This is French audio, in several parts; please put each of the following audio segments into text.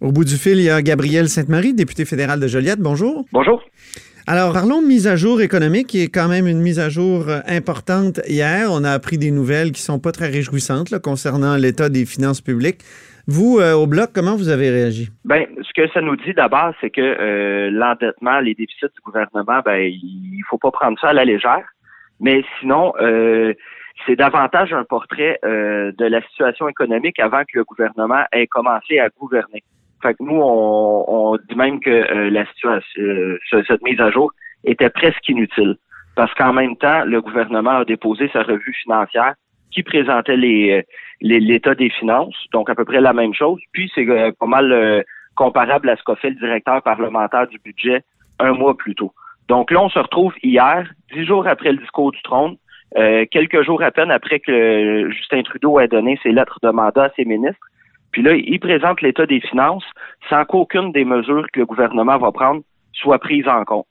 Au bout du fil, il y a Gabriel Sainte-Marie, député fédéral de Joliette. Bonjour. Bonjour. Alors, parlons de mise à jour économique, qui est quand même une mise à jour euh, importante hier. On a appris des nouvelles qui sont pas très réjouissantes concernant l'état des finances publiques. Vous, euh, au Bloc, comment vous avez réagi? Ben, ce que ça nous dit d'abord, c'est que euh, l'endettement, les déficits du gouvernement, ben, il faut pas prendre ça à la légère. Mais sinon, c'est davantage un portrait de la situation économique avant que le gouvernement ait commencé à gouverner. Fait que nous, on, dit même que euh, la situation, euh, cette mise à jour était presque inutile. Parce qu'en même temps, le gouvernement a déposé sa revue financière qui présentait les l'état des finances, donc à peu près la même chose. Puis c'est euh, pas mal comparable à ce qu'a fait le directeur parlementaire du budget un mois plus tôt. Donc là, on se retrouve hier, dix jours après le discours du trône, quelques jours à peine après que Justin Trudeau ait donné ses lettres de mandat à ses ministres, puis là, il présente l'état des finances sans qu'aucune des mesures que le gouvernement va prendre soit prise en compte.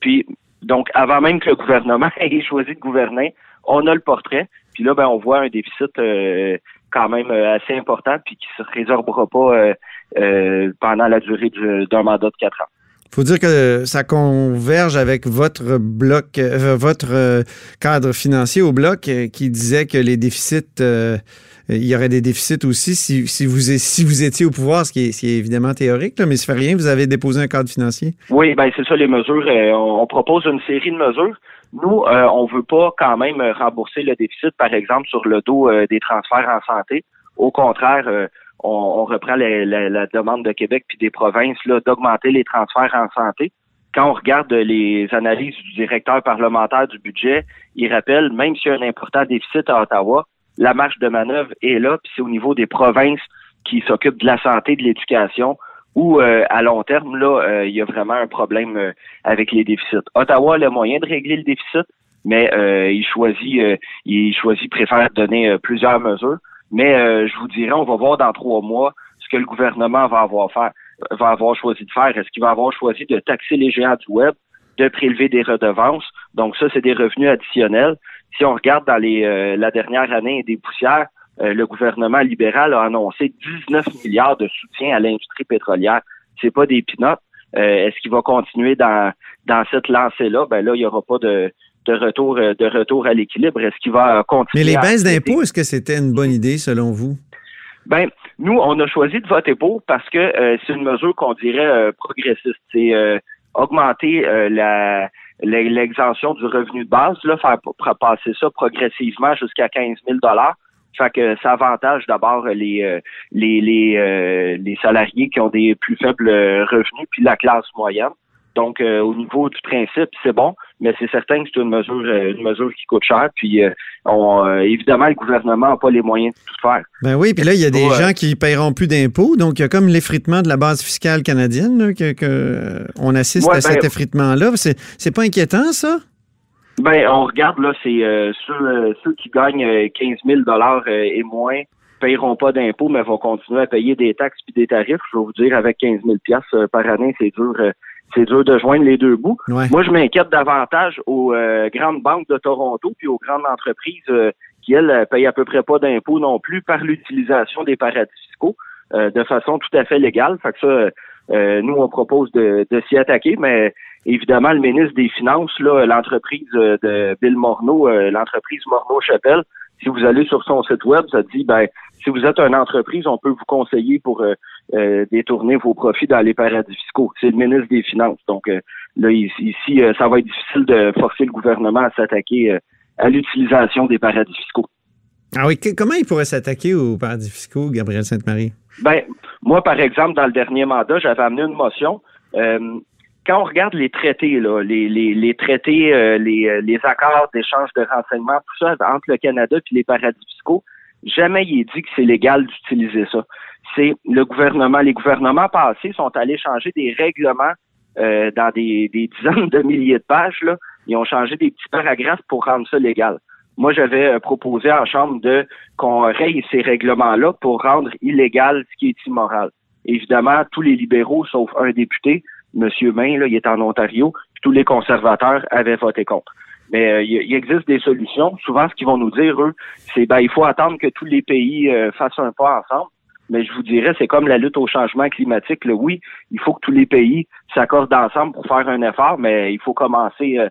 Puis, donc, avant même que le gouvernement ait choisi de gouverner, on a le portrait. Puis là, ben, on voit un déficit euh, quand même euh, assez important, puis qui se résorbera pas euh, pendant la durée d'un mandat de quatre ans. faut dire que ça converge avec votre bloc, votre cadre financier au bloc qui disait que les déficits euh, il y aurait des déficits aussi si, si, vous, si vous étiez au pouvoir, ce qui est, évidemment théorique, là, mais ça fait rien, vous avez déposé un cadre financier. Oui, ben c'est ça les mesures. Euh, on, propose une série de mesures. Nous, euh, on veut pas quand même rembourser le déficit, par exemple, sur le dos des transferts en santé. Au contraire, on, reprend la, demande de Québec puis des provinces d'augmenter les transferts en santé quand on regarde les analyses du directeur parlementaire du budget, il rappelle, même s'il y a un important déficit à Ottawa, la marge de manœuvre est là, puis c'est au niveau des provinces qui s'occupent de la santé, de l'éducation, où euh, à long terme, là, euh, il y a vraiment un problème euh, avec les déficits. Ottawa a le moyen de régler le déficit, mais il choisit, il choisit, préfère donner plusieurs mesures. Mais je vous dirais, on va voir dans trois mois ce que le gouvernement va avoir faire, va avoir choisi de faire. Est-ce qu'il va avoir choisi de taxer les géants du web, de prélever des redevances? Donc ça, c'est des revenus additionnels si on regarde dans les, euh, la dernière année des poussières, euh, le gouvernement libéral a annoncé 19 milliards de soutien à l'industrie pétrolière. C'est pas des pinottes. Euh, est-ce qu'il va continuer dans, dans cette lancée-là? Ben là, il n'y aura pas de, de retour de retour à l'équilibre. Est-ce qu'il va continuer? Mais les baisses d'impôts, est-ce que c'était une bonne idée selon vous? Ben, nous, on a choisi de voter pour parce que c'est une mesure qu'on dirait progressiste. C'est augmenter la l'exemption du revenu de base, là, faire passer ça progressivement jusqu'à 15 000 fait que ça avantage d'abord les euh, les les, euh, les salariés qui ont des plus faibles revenus puis la classe moyenne. Donc euh, au niveau du principe, c'est bon, mais c'est certain que c'est une mesure une mesure qui coûte cher. Puis on, évidemment, le gouvernement n'a pas les moyens de tout faire. Ben oui, puis là, il y a des gens qui paieront plus d'impôts. Donc, il y a comme l'effritement de la base fiscale canadienne que, on assiste à cet ben, effritement-là. C'est, c'est pas inquiétant, ça? Ben, on regarde là, c'est ceux, ceux qui gagnent 15 000 dollars et moins paieront pas d'impôts, mais vont continuer à payer des taxes puis des tarifs. Je vais vous dire, avec 15 000 par année, c'est dur c'est dur de joindre les deux bouts. Moi, je m'inquiète davantage aux euh, grandes banques de Toronto puis aux grandes entreprises euh, qui, elles, euh, payent à peu près pas d'impôts non plus par l'utilisation des paradis fiscaux de façon tout à fait légale. Fait que ça, nous, on propose de, s'y attaquer, mais évidemment, le ministre des Finances, là, l'entreprise de Bill Morneau, l'entreprise Morneau-Chapelle, si vous allez sur son site web, ça dit, ben, si vous êtes une entreprise, on peut vous conseiller pour euh, euh, détourner vos profits dans les paradis fiscaux. C'est le ministre des Finances. Donc euh, là, ici, ça va être difficile de forcer le gouvernement à s'attaquer à l'utilisation des paradis fiscaux. Ah oui, comment il pourrait s'attaquer aux paradis fiscaux, Gabriel Sainte-Marie? Ben, moi, par exemple, dans le dernier mandat, j'avais amené une motion. Quand on regarde les traités, là, les, les, traités, les, les accords d'échange de renseignements, tout ça entre le Canada et les paradis fiscaux, jamais il est dit que c'est légal d'utiliser ça. C'est le gouvernement, les gouvernements passés sont allés changer des règlements euh, dans des, dizaines de milliers de pages. Là. Ils ont changé des petits paragraphes pour rendre ça légal. Moi, j'avais euh, proposé en Chambre de qu'on raye ces règlements-là pour rendre illégal ce qui est immoral. Évidemment, tous les libéraux, sauf un député, M. Main, là, il est en Ontario, tous les conservateurs avaient voté contre. Mais euh, il existe des solutions. Souvent, ce qu'ils vont nous dire, eux, c'est ben il faut attendre que tous les pays euh, fassent un pas ensemble. mais je vous dirais, c'est comme la lutte au changement climatique. Oui, il faut que tous les pays s'accordent ensemble pour faire un effort, mais il faut commencer euh,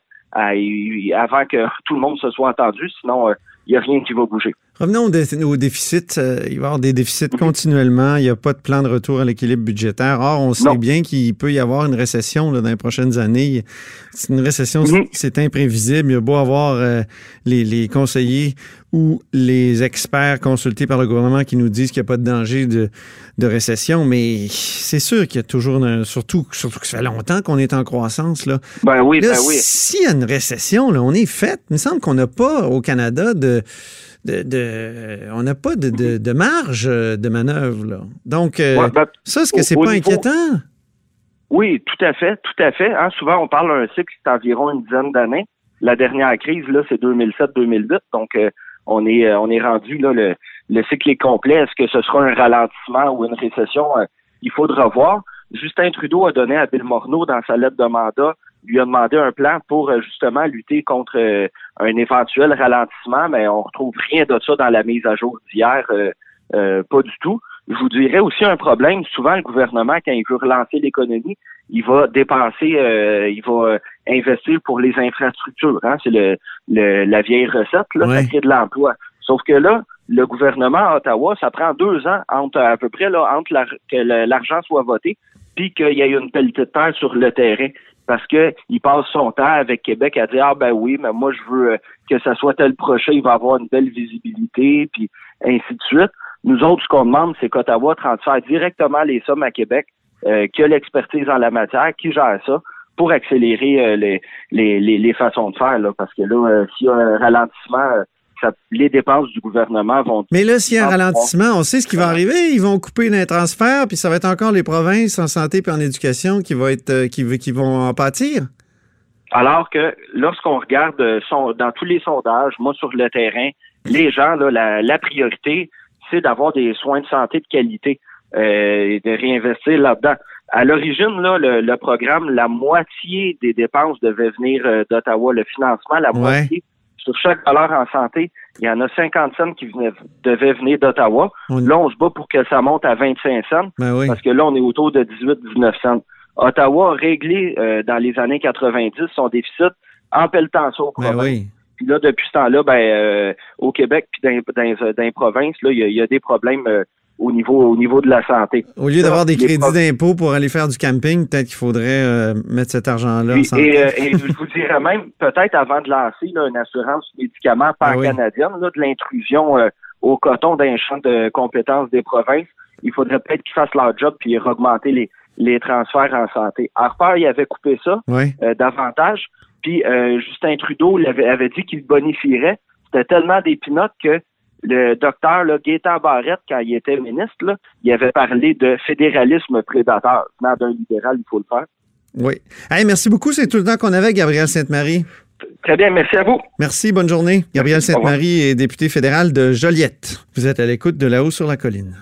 avant que tout le monde se soit entendu, sinon il n'y a rien qui va bouger. Revenons au, déficit. Euh, il va y avoir des déficits mhm. continuellement. Il n'y a pas de plan de retour à l'équilibre budgétaire. Or, on sait bien qu'il peut y avoir une récession dans les prochaines années. C'est une récession, mhm. c'est imprévisible. Il y a beau avoir euh, les, conseillers ou les experts consultés par le gouvernement qui nous disent qu'il n'y a pas de danger de, récession, mais c'est sûr qu'il y a toujours, surtout, surtout que ça fait longtemps qu'on est en croissance. Là. Ben oui, ben oui. S'il y a une récession, là, on est fait. Il me semble qu'on n'a pas au Canada de de, on n'a pas de, marge de manœuvre. Donc, euh, ben, ça, est-ce que c'est pas inquiétant? Oui, tout à fait, tout à fait. Hein. souvent, on parle d'un cycle d'environ une dizaine d'années. La dernière crise, là, c'est 2007-2008. Donc, euh, on est euh, on est rendu là, le, le cycle est complet. Est-ce que ce sera un ralentissement ou une récession? il faudra voir. Justin Trudeau a donné à Bill Morneau dans sa lettre de mandat lui a demandé un plan pour euh, justement lutter contre euh, un éventuel ralentissement, mais on retrouve rien de ça dans la mise à jour d'hier, euh, pas du tout. Je vous dirais aussi un problème. Souvent, le gouvernement, quand il veut relancer l'économie, il va dépenser, il va investir pour les infrastructures. Hein? C'est le, la vieille recette, là, ça crée de l'emploi. Sauf que là, le gouvernement à Ottawa, ça prend deux ans entre à peu près là, entre que l'argent soit voté, puis qu'il y ait une pelletée de terre sur le terrain parce que il passe son temps avec Québec à dire ah ben oui mais moi je veux euh, que ça soit tel prochain il va avoir une belle visibilité puis ainsi de suite. Nous autres ce qu'on demande c'est qu'Ottawa transfère directement les sommes à Québec euh, qui a l'expertise en la matière qui gère ça pour accélérer euh, les, les, les, façons de faire là. Parce que là euh, s'il y a un ralentissement les dépenses du gouvernement vont. Mais là, s'il y a un ralentissement, on sait ce qui va arriver. Ils vont couper les transferts, puis ça va être encore les provinces en santé et en éducation qui vont être euh, qui, qui vont en pâtir. Alors que lorsqu'on regarde euh, dans tous les sondages, moi sur le terrain, les gens, là, la, priorité, c'est d'avoir des soins de santé de qualité euh, et de réinvestir là-dedans. À l'origine, là, le, programme, la moitié des dépenses devait venir d'Ottawa, le financement, la moitié sur chaque dollar en santé, il y en a 50 cents qui devaient venir d'Ottawa. Là, on se bat pour que ça monte à 25 cents, ben parce que là, on est autour de 18-19 cents. Ottawa a réglé euh, dans les années 90 son déficit en pelletant ça au ben Puis là, depuis ce temps-là, ben, euh, au Québec puis dans, dans, dans, les provinces, là, il y, a des problèmes euh, au niveau, au niveau de la santé. Au lieu d'avoir des crédits d'impôt pour aller faire du camping, peut-être qu'il faudrait euh, mettre cet argent-là en santé. Euh, et, je vous dirais même, peut-être avant de lancer une assurance médicaments pan-canadienne, ah de l'intrusion euh, au coton d'un champ de compétences des provinces, il faudrait peut-être qu'ils fassent leur job puis augmenter les, les transferts en santé. Harper, il avait coupé ça davantage, puis Justin Trudeau avait, avait dit qu'il bonifierait. C'était tellement des pinottes que le docteur là, Gaétan Barrette, quand il était ministre, là, il avait parlé de fédéralisme prédateur. Venant d'un libéral, il faut le faire. Oui. merci beaucoup. C'est tout le temps qu'on avait, Gabriel Sainte-Marie. Très bien, merci à vous. Merci, bonne journée. Gabriel Sainte-Marie est député fédéral de Joliette. Vous êtes à l'écoute de là-haut sur la colline.